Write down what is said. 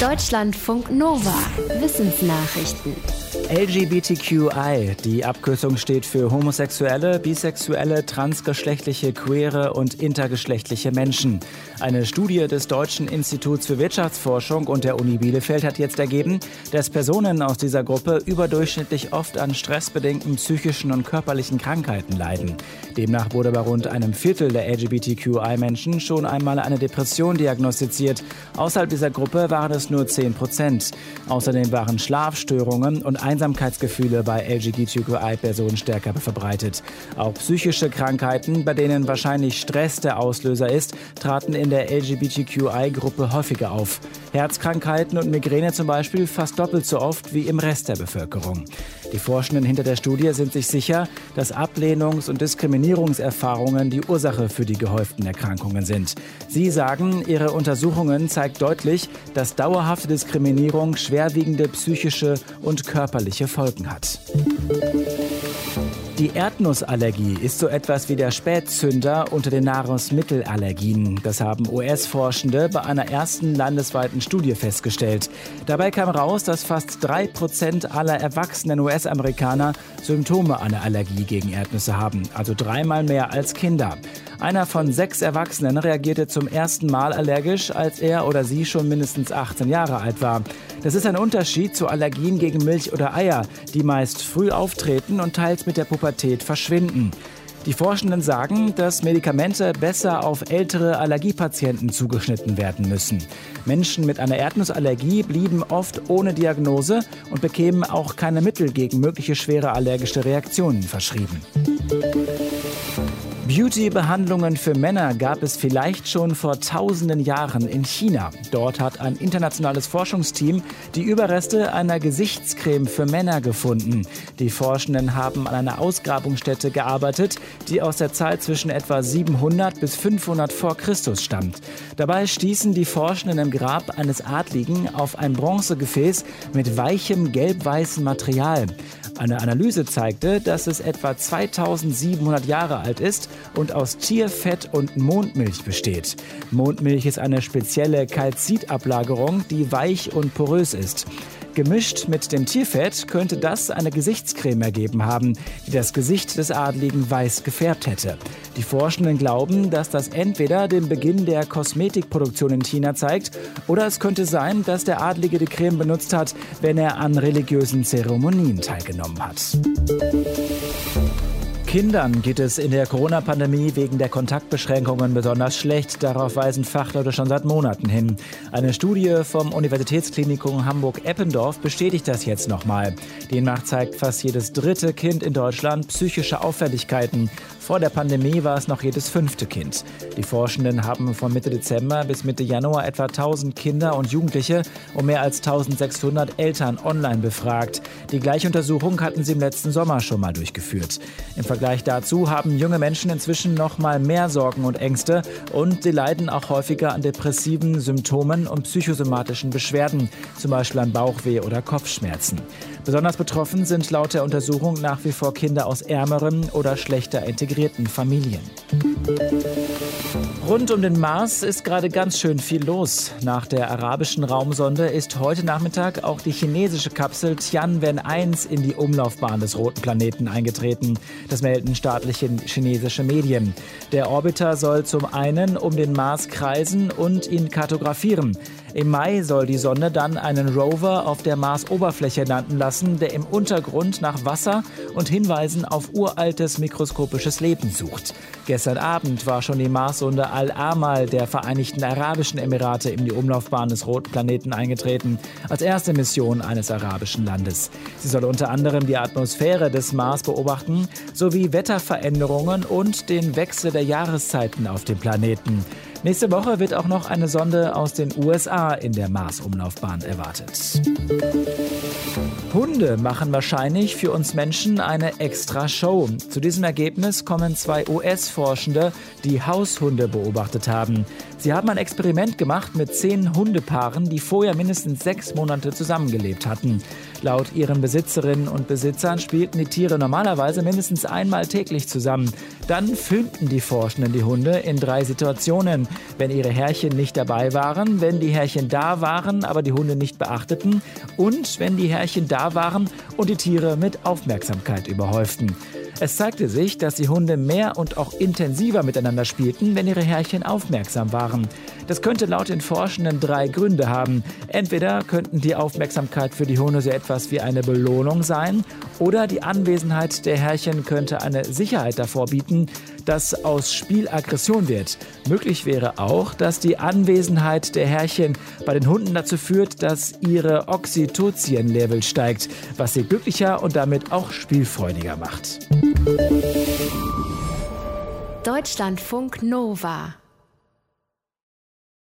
Deutschlandfunk Nova. Wissensnachrichten. LGBTQI, die Abkürzung steht für homosexuelle, bisexuelle, transgeschlechtliche, queere und intergeschlechtliche Menschen. Eine Studie des Deutschen Instituts für Wirtschaftsforschung und der Uni Bielefeld hat jetzt ergeben, dass Personen aus dieser Gruppe überdurchschnittlich oft an stressbedingten psychischen und körperlichen Krankheiten leiden. Demnach wurde bei rund einem Viertel der LGBTQI-Menschen schon einmal eine Depression diagnostiziert. Außerhalb dieser Gruppe waren es nur 10 Prozent. Außerdem waren Schlafstörungen und Einsamkeitsgefühle bei LGBTQI-Personen stärker verbreitet. Auch psychische Krankheiten, bei denen wahrscheinlich Stress der Auslöser ist, traten in der LGBTQI-Gruppe häufiger auf. Herzkrankheiten und Migräne zum Beispiel fast doppelt so oft wie im Rest der Bevölkerung. Die Forschenden hinter der Studie sind sich sicher, dass Ablehnungs- und Diskriminierungserfahrungen die Ursache für die gehäuften Erkrankungen sind. Sie sagen, ihre Untersuchungen zeigt deutlich, dass dauerhafte Diskriminierung schwerwiegende psychische und körperliche Folgen hat. Die Erdnussallergie ist so etwas wie der Spätzünder unter den Nahrungsmittelallergien. Das haben US-Forschende bei einer ersten landesweiten Studie festgestellt. Dabei kam raus, dass fast drei Prozent aller erwachsenen US-Amerikaner Symptome einer Allergie gegen Erdnüsse haben, also dreimal mehr als Kinder. Einer von sechs Erwachsenen reagierte zum ersten Mal allergisch, als er oder sie schon mindestens 18 Jahre alt war. Das ist ein Unterschied zu Allergien gegen Milch oder Eier, die meist früh auftreten und teils mit der Pubertät verschwinden. Die Forschenden sagen, dass Medikamente besser auf ältere Allergiepatienten zugeschnitten werden müssen. Menschen mit einer Erdnussallergie blieben oft ohne Diagnose und bekämen auch keine Mittel gegen mögliche schwere allergische Reaktionen verschrieben. Beauty-Behandlungen für Männer gab es vielleicht schon vor tausenden Jahren in China. Dort hat ein internationales Forschungsteam die Überreste einer Gesichtscreme für Männer gefunden. Die Forschenden haben an einer Ausgrabungsstätte gearbeitet, die aus der Zeit zwischen etwa 700 bis 500 vor Christus stammt. Dabei stießen die Forschenden im Grab eines Adligen auf ein Bronzegefäß mit weichem gelb-weißem Material. Eine Analyse zeigte, dass es etwa 2700 Jahre alt ist und aus Tierfett und Mondmilch besteht. Mondmilch ist eine spezielle Kalzitablagerung, die weich und porös ist. Gemischt mit dem Tierfett könnte das eine Gesichtscreme ergeben haben, die das Gesicht des Adligen weiß gefärbt hätte. Die Forschenden glauben, dass das entweder den Beginn der Kosmetikproduktion in China zeigt oder es könnte sein, dass der Adlige die Creme benutzt hat, wenn er an religiösen Zeremonien teilgenommen hat. Kindern geht es in der Corona-Pandemie wegen der Kontaktbeschränkungen besonders schlecht. Darauf weisen Fachleute schon seit Monaten hin. Eine Studie vom Universitätsklinikum Hamburg-Eppendorf bestätigt das jetzt nochmal. Demnach zeigt fast jedes dritte Kind in Deutschland psychische Auffälligkeiten. Vor der Pandemie war es noch jedes fünfte Kind. Die Forschenden haben von Mitte Dezember bis Mitte Januar etwa 1000 Kinder und Jugendliche und mehr als 1600 Eltern online befragt. Die gleiche Untersuchung hatten sie im letzten Sommer schon mal durchgeführt. Im Vergleich dazu haben junge Menschen inzwischen noch mal mehr Sorgen und Ängste und sie leiden auch häufiger an depressiven Symptomen und psychosomatischen Beschwerden, zum Beispiel an Bauchweh oder Kopfschmerzen. Besonders betroffen sind laut der Untersuchung nach wie vor Kinder aus ärmeren oder schlechter integrierten Familien. Rund um den Mars ist gerade ganz schön viel los. Nach der arabischen Raumsonde ist heute Nachmittag auch die chinesische Kapsel Tianwen-1 in die Umlaufbahn des roten Planeten eingetreten. Das melden staatliche chinesische Medien. Der Orbiter soll zum einen um den Mars kreisen und ihn kartografieren. Im Mai soll die Sonde dann einen Rover auf der Marsoberfläche landen lassen, der im Untergrund nach Wasser und Hinweisen auf uraltes mikroskopisches Leben sucht. Gestern Abend war schon die Marssonde Al-Amal der Vereinigten Arabischen Emirate in die Umlaufbahn des roten Planeten eingetreten, als erste Mission eines arabischen Landes. Sie soll unter anderem die Atmosphäre des Mars beobachten, sowie Wetterveränderungen und den Wechsel der Jahreszeiten auf dem Planeten. Nächste Woche wird auch noch eine Sonde aus den USA in der Mars-Umlaufbahn erwartet. Hunde machen wahrscheinlich für uns Menschen eine extra Show. Zu diesem Ergebnis kommen zwei US-Forschende, die Haushunde beobachtet haben. Sie haben ein Experiment gemacht mit zehn Hundepaaren, die vorher mindestens sechs Monate zusammengelebt hatten. Laut ihren Besitzerinnen und Besitzern spielten die Tiere normalerweise mindestens einmal täglich zusammen. Dann filmten die Forschenden die Hunde in drei Situationen, wenn ihre Herrchen nicht dabei waren, wenn die Herrchen da waren, aber die Hunde nicht beachteten und wenn die Herrchen da waren und die Tiere mit Aufmerksamkeit überhäuften. Es zeigte sich, dass die Hunde mehr und auch intensiver miteinander spielten, wenn ihre Herrchen aufmerksam waren. Das könnte laut den Forschenden drei Gründe haben. Entweder könnten die Aufmerksamkeit für die Hunde so etwas wie eine Belohnung sein, oder die Anwesenheit der Herrchen könnte eine Sicherheit davor bieten, dass aus Spiel Aggression wird. Möglich wäre auch, dass die Anwesenheit der Herrchen bei den Hunden dazu führt, dass ihre Oxytocin-Level steigt, was sie glücklicher und damit auch spielfreudiger macht. Deutschlandfunk Nova